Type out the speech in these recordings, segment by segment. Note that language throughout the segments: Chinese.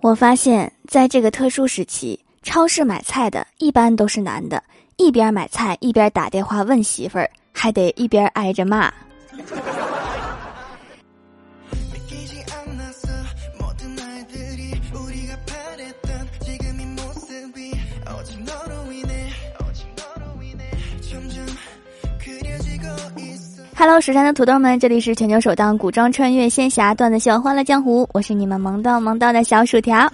我发现，在这个特殊时期，超市买菜的一般都是男的，一边买菜一边打电话问媳妇儿，还得一边挨着骂。Hello，蜀山的土豆们，这里是全球首档古装穿越仙侠段子秀《欢乐江湖》，我是你们萌到萌到的小薯条。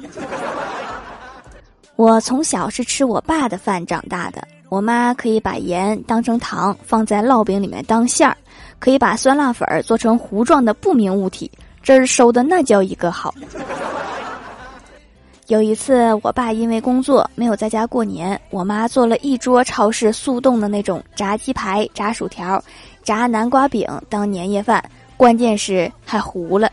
我从小是吃我爸的饭长大的，我妈可以把盐当成糖放在烙饼里面当馅儿，可以把酸辣粉儿做成糊状的不明物体，汁儿收的那叫一个好。有一次，我爸因为工作没有在家过年，我妈做了一桌超市速冻的那种炸鸡排、炸薯条。炸南瓜饼当年夜饭，关键是还糊了。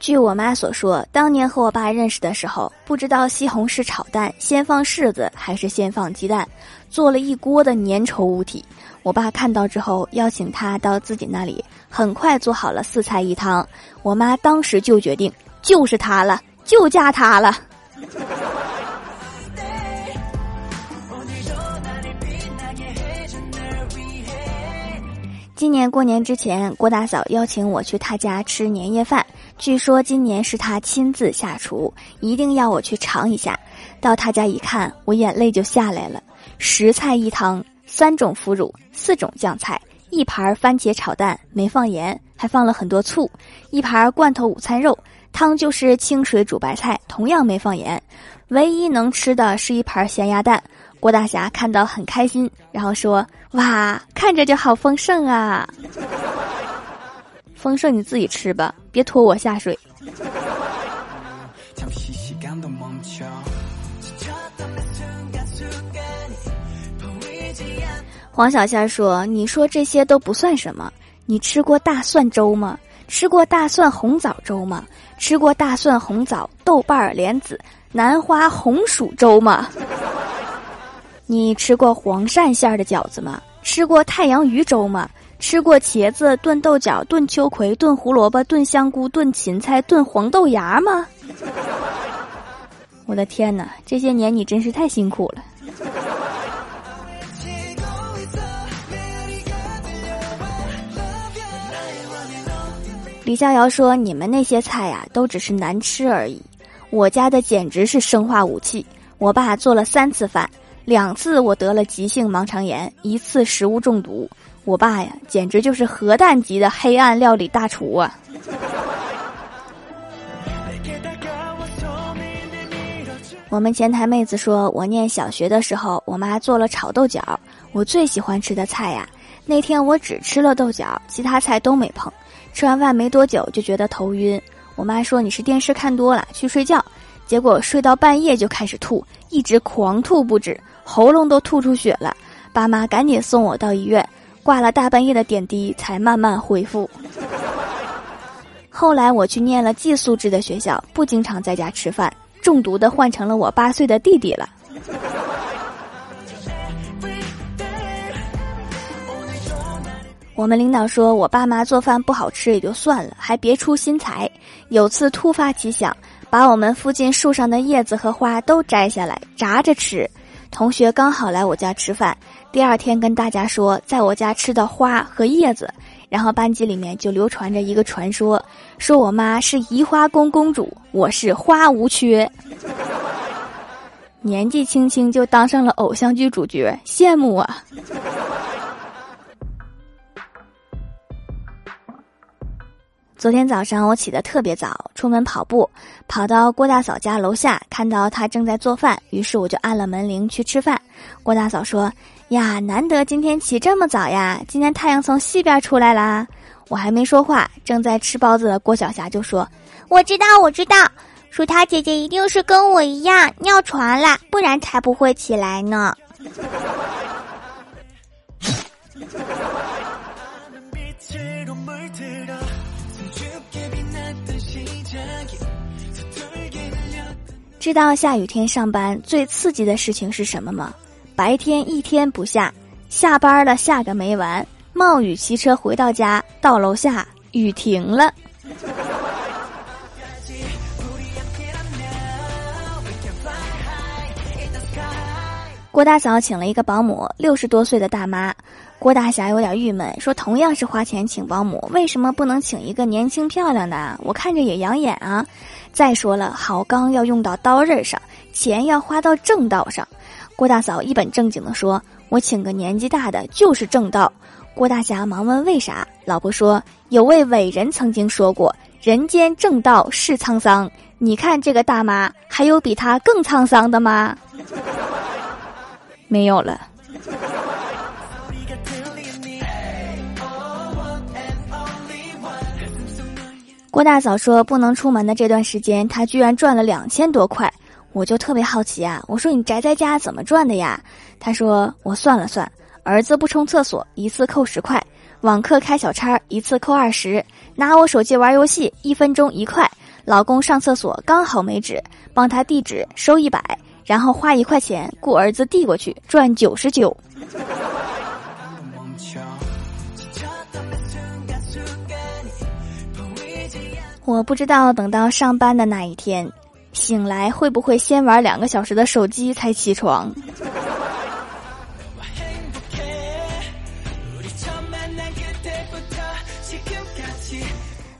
据我妈所说，当年和我爸认识的时候，不知道西红柿炒蛋先放柿子还是先放鸡蛋，做了一锅的粘稠物体。我爸看到之后，邀请他到自己那里，很快做好了四菜一汤。我妈当时就决定，就是他了，就嫁他了。今年过年之前，郭大嫂邀请我去她家吃年夜饭。据说今年是她亲自下厨，一定要我去尝一下。到她家一看，我眼泪就下来了。十菜一汤，三种腐乳，四种酱菜，一盘番茄炒蛋，没放盐，还放了很多醋；一盘罐头午餐肉，汤就是清水煮白菜，同样没放盐。唯一能吃的是一盘咸鸭蛋。郭大侠看到很开心，然后说：“哇，看着就好丰盛啊！丰盛你自己吃吧，别拖我下水。”黄小仙说：“你说这些都不算什么，你吃过大蒜粥吗？吃过大蒜红枣粥吗？吃过大蒜红枣豆瓣莲子南花红薯粥吗？”你吃过黄鳝馅儿的饺子吗？吃过太阳鱼粥吗？吃过茄子炖豆角、炖秋葵、炖胡萝卜、炖香菇、炖芹菜、炖黄豆芽吗？我的天哪，这些年你真是太辛苦了。李逍遥说：“你们那些菜呀，都只是难吃而已，我家的简直是生化武器。我爸做了三次饭。”两次我得了急性盲肠炎，一次食物中毒。我爸呀，简直就是核弹级的黑暗料理大厨啊！我们前台妹子说，我念小学的时候，我妈做了炒豆角，我最喜欢吃的菜呀。那天我只吃了豆角，其他菜都没碰。吃完饭没多久就觉得头晕，我妈说你是电视看多了，去睡觉。结果睡到半夜就开始吐，一直狂吐不止。喉咙都吐出血了，爸妈赶紧送我到医院，挂了大半夜的点滴才慢慢恢复。后来我去念了寄宿制的学校，不经常在家吃饭，中毒的换成了我八岁的弟弟了。我们领导说我爸妈做饭不好吃也就算了，还别出心裁。有次突发奇想，把我们附近树上的叶子和花都摘下来炸着吃。同学刚好来我家吃饭，第二天跟大家说在我家吃的花和叶子，然后班级里面就流传着一个传说，说我妈是移花宫公主，我是花无缺，年纪轻轻就当上了偶像剧主角，羡慕啊。昨天早上我起得特别早，出门跑步，跑到郭大嫂家楼下，看到她正在做饭，于是我就按了门铃去吃饭。郭大嫂说：“呀，难得今天起这么早呀，今天太阳从西边出来啦。”我还没说话，正在吃包子的郭晓霞就说：“我知道，我知道，薯条姐姐一定是跟我一样尿床了，不然才不会起来呢。”知道下雨天上班最刺激的事情是什么吗？白天一天不下，下班了下个没完。冒雨骑车回到家，到楼下雨停了。郭大嫂请了一个保姆，六十多岁的大妈。郭大侠有点郁闷，说同样是花钱请保姆，为什么不能请一个年轻漂亮的？我看着也养眼啊。再说了，好钢要用到刀刃上，钱要花到正道上。”郭大嫂一本正经地说：“我请个年纪大的就是正道。”郭大侠忙问：“为啥？”老婆说：“有位伟人曾经说过，人间正道是沧桑。你看这个大妈，还有比她更沧桑的吗？”没有了。郭大嫂说：“不能出门的这段时间，她居然赚了两千多块，我就特别好奇啊！我说你宅在家怎么赚的呀？”她说：“我算了算，儿子不冲厕所一次扣十块，网课开小差一次扣二十，拿我手机玩游戏一分钟一块，老公上厕所刚好没纸，帮他递纸收一百，然后花一块钱雇儿子递过去赚九十九。”我不知道等到上班的那一天，醒来会不会先玩两个小时的手机才起床。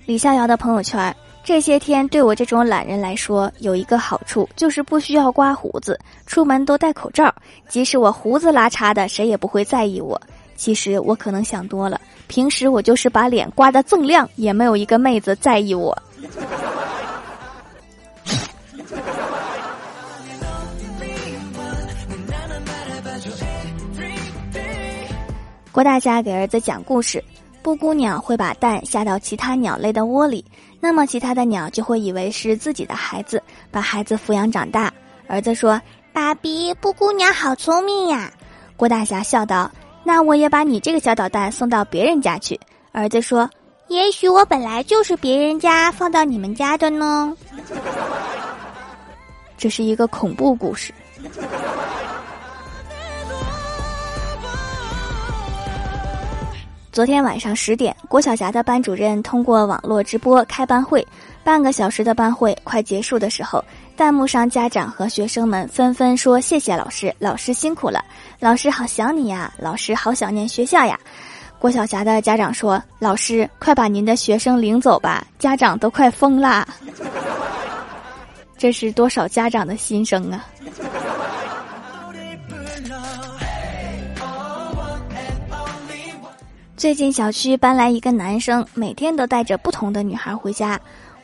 李逍遥的朋友圈，这些天对我这种懒人来说有一个好处，就是不需要刮胡子，出门都戴口罩，即使我胡子拉碴的，谁也不会在意我。其实我可能想多了。平时我就是把脸刮得锃亮，也没有一个妹子在意我。郭大侠给儿子讲故事：布谷鸟会把蛋下到其他鸟类的窝里，那么其他的鸟就会以为是自己的孩子，把孩子抚养长大。儿子说：“爸比，布谷鸟好聪明呀。”郭大侠笑道。那我也把你这个小捣蛋送到别人家去。儿子说：“也许我本来就是别人家放到你们家的呢。”这是一个恐怖故事。昨天晚上十点，郭晓霞的班主任通过网络直播开班会。半个小时的班会快结束的时候，弹幕上家长和学生们纷纷说：“谢谢老师，老师辛苦了，老师好想你呀，老师好想念学校呀。”郭晓霞的家长说：“老师，快把您的学生领走吧，家长都快疯啦。”这是多少家长的心声啊！最近小区搬来一个男生，每天都带着不同的女孩回家。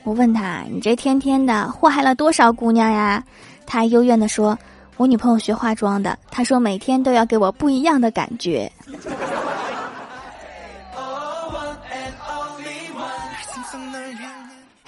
我问他：“你这天天的祸害了多少姑娘呀？”他幽怨地说：“我女朋友学化妆的，她说每天都要给我不一样的感觉。”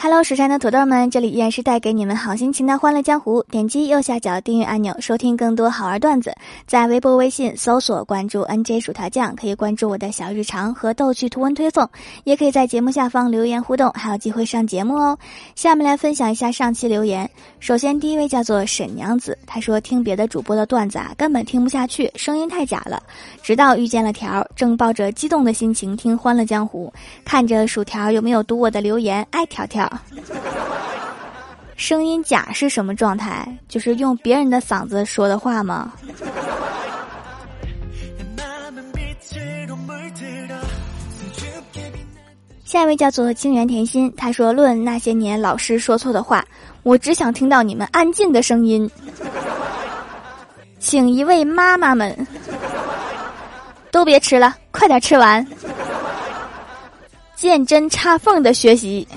Hello，蜀山的土豆们，这里依然是带给你们好心情的欢乐江湖。点击右下角订阅按钮，收听更多好玩段子。在微博、微信搜索关注 NJ 薯条酱，可以关注我的小日常和逗趣图文推送，也可以在节目下方留言互动，还有机会上节目哦。下面来分享一下上期留言。首先，第一位叫做沈娘子，她说听别的主播的段子啊，根本听不下去，声音太假了。直到遇见了条，正抱着激动的心情听欢乐江湖，看着薯条有没有读我的留言，爱条条。声音假是什么状态？就是用别人的嗓子说的话吗？下一位叫做清源甜心，他说：“论那些年老师说错的话，我只想听到你们安静的声音。”请一位妈妈们都别吃了，快点吃完。见针插缝的学习。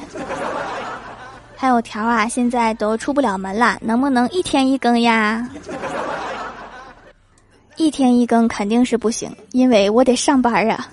还有条啊，现在都出不了门了，能不能一天一更呀？一天一更肯定是不行，因为我得上班啊。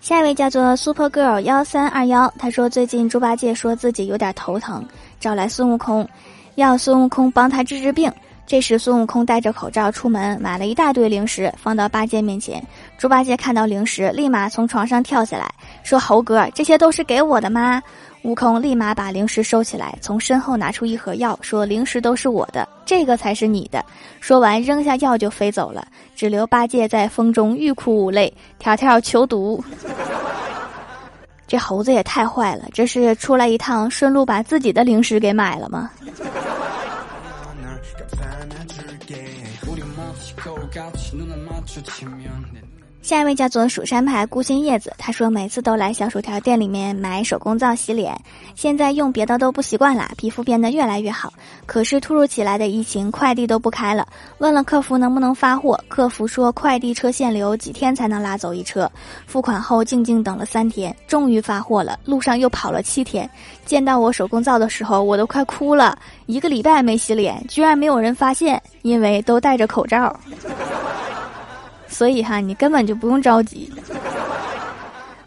下一位叫做 Super Girl 幺三二幺，他说最近猪八戒说自己有点头疼，找来孙悟空，要孙悟空帮他治治病。这时，孙悟空戴着口罩出门，买了一大堆零食，放到八戒面前。猪八戒看到零食，立马从床上跳下来，说：“猴哥，这些都是给我的吗？”悟空立马把零食收起来，从身后拿出一盒药，说：“零食都是我的，这个才是你的。”说完，扔下药就飞走了，只留八戒在风中欲哭无泪。条条求毒。这猴子也太坏了，这是出来一趟，顺路把自己的零食给买了吗？ 거울 같이 눈을 마주치면 下一位叫做蜀山派孤心叶子，他说每次都来小薯条店里面买手工皂洗脸，现在用别的都不习惯啦，皮肤变得越来越好。可是突如其来的疫情，快递都不开了，问了客服能不能发货，客服说快递车限流，几天才能拉走一车。付款后静静等了三天，终于发货了，路上又跑了七天，见到我手工皂的时候，我都快哭了。一个礼拜没洗脸，居然没有人发现，因为都戴着口罩。所以哈，你根本就不用着急。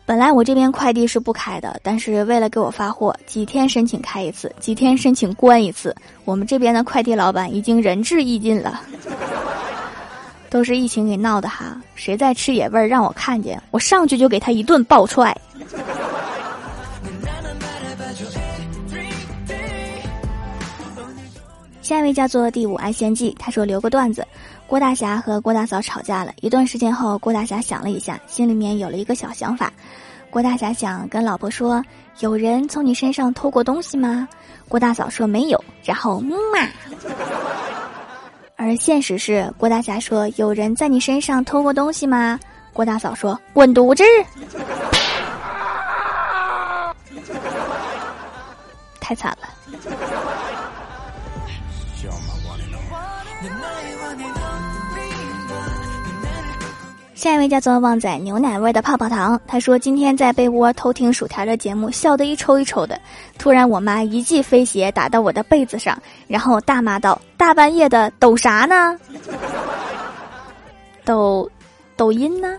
本来我这边快递是不开的，但是为了给我发货，几天申请开一次，几天申请关一次。我们这边的快递老板已经仁至义尽了，都是疫情给闹的哈。谁再吃野味儿，让我看见，我上去就给他一顿暴踹。下一位叫做第五爱仙记，他说留个段子。郭大侠和郭大嫂吵架了一段时间后，郭大侠想了一下，心里面有了一个小想法。郭大侠想跟老婆说：“有人从你身上偷过东西吗？”郭大嫂说：“没有。”然后木马。而现实是，郭大侠说：“有人在你身上偷过东西吗？”郭大嫂说：“滚犊子！”太惨了。下一位叫做旺仔牛奶味的泡泡糖，他说今天在被窝偷听薯条的节目，笑得一抽一抽的。突然我妈一记飞鞋打到我的被子上，然后大骂道：“大半夜的抖啥呢？抖抖音呢？”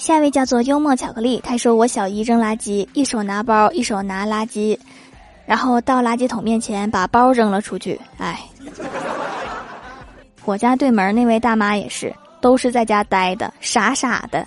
下一位叫做幽默巧克力，他说我小姨扔垃圾，一手拿包，一手拿垃圾。然后到垃圾桶面前把包扔了出去，哎，我家对门那位大妈也是，都是在家呆的，傻傻的。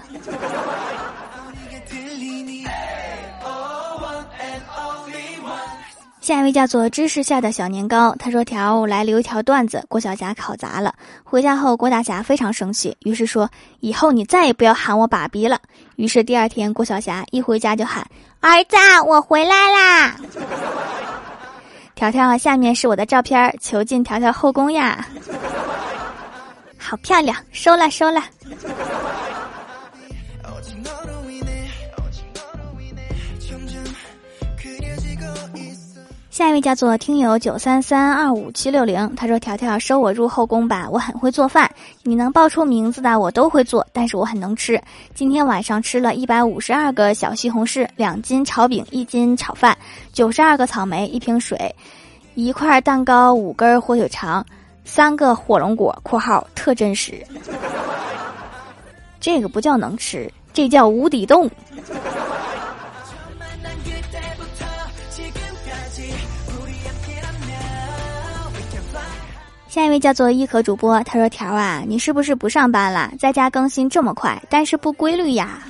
下一位叫做知识下的小年糕，他说：“条来留一条段子，郭晓霞考砸了。回家后，郭大侠非常生气，于是说：以后你再也不要喊我爸比了。于是第二天，郭晓霞一回家就喊：儿子，我回来啦！条条，下面是我的照片，求进条条后宫呀！好漂亮，收了收了。”下一位叫做听友九三三二五七六零，他说：“条条收我入后宫吧，我很会做饭，你能报出名字的我都会做，但是我很能吃。今天晚上吃了一百五十二个小西红柿，两斤炒饼，一斤炒饭，九十二个草莓，一瓶水，一块蛋糕，五根火腿肠，三个火龙果（括号特真实）。这个不叫能吃，这叫无底洞。”下一位叫做一可主播，他说：“条啊，你是不是不上班了？在家更新这么快，但是不规律呀？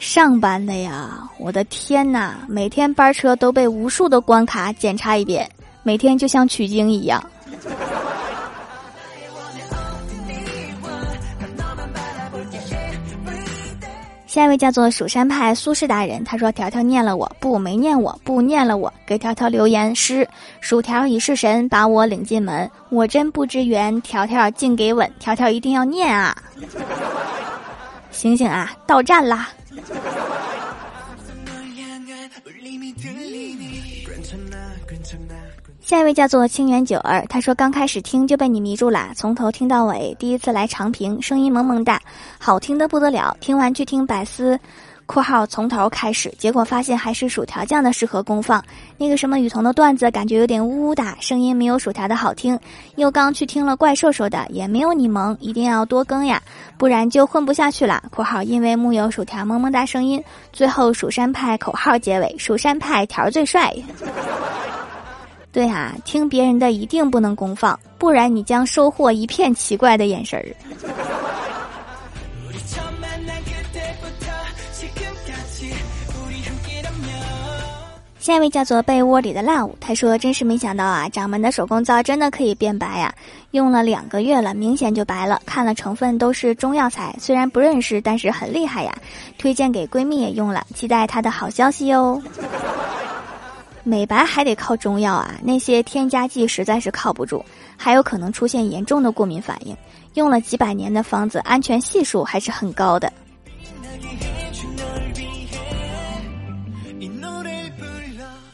上班的呀！我的天哪，每天班车都被无数的关卡检查一遍，每天就像取经一样。”下一位叫做蜀山派苏轼大人，他说：“条条念了我不没念我不念了我，给条条留言诗：薯条已是神，把我领进门，我真不知缘，条条尽给吻，条条一定要念啊！醒醒啊，到站啦！”下一位叫做清源九儿，他说刚开始听就被你迷住了，从头听到尾，第一次来长平，声音萌萌哒，好听的不得了。听完去听百思（括号从头开始），结果发现还是薯条酱的适合公放。那个什么雨桐的段子感觉有点呜呜哒，声音没有薯条的好听。又刚去听了怪兽说的，也没有你萌，一定要多更呀，不然就混不下去了。（括号因为木有薯条萌萌哒声音）最后蜀山派口号结尾，蜀山派条最帅。对啊，听别人的一定不能公放，不然你将收获一片奇怪的眼神儿。下一位叫做被窝里的 love，他说：“真是没想到啊，掌门的手工皂真的可以变白呀！用了两个月了，明显就白了。看了成分都是中药材，虽然不认识，但是很厉害呀。推荐给闺蜜也用了，期待她的好消息哟。美白还得靠中药啊，那些添加剂实在是靠不住，还有可能出现严重的过敏反应。用了几百年的方子，安全系数还是很高的。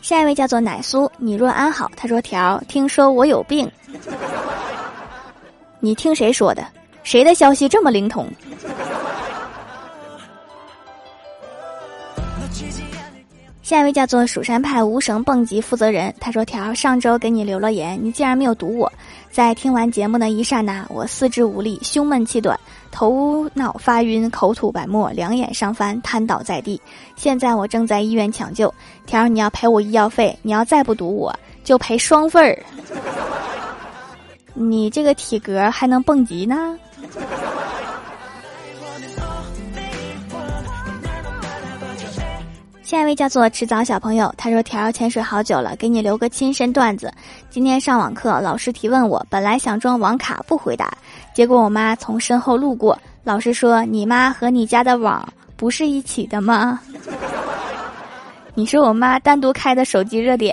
下一位叫做奶酥，你若安好。他说：“条，听说我有病。”你听谁说的？谁的消息这么灵通？下一位叫做蜀山派无绳蹦极负责人，他说：“条上周给你留了言，你竟然没有读我。在听完节目的一刹那，我四肢无力，胸闷气短，头脑发晕，口吐白沫，两眼上翻，瘫倒在地。现在我正在医院抢救。条，你要赔我医药费，你要再不读我就赔双份儿。”你这个体格还能蹦极呢？下一位叫做迟早小朋友，他说：“条儿潜水好久了，给你留个亲身段子。今天上网课，老师提问我，本来想装网卡不回答，结果我妈从身后路过，老师说：‘你妈和你家的网不是一起的吗？’ 你是我妈单独开的手机热点。”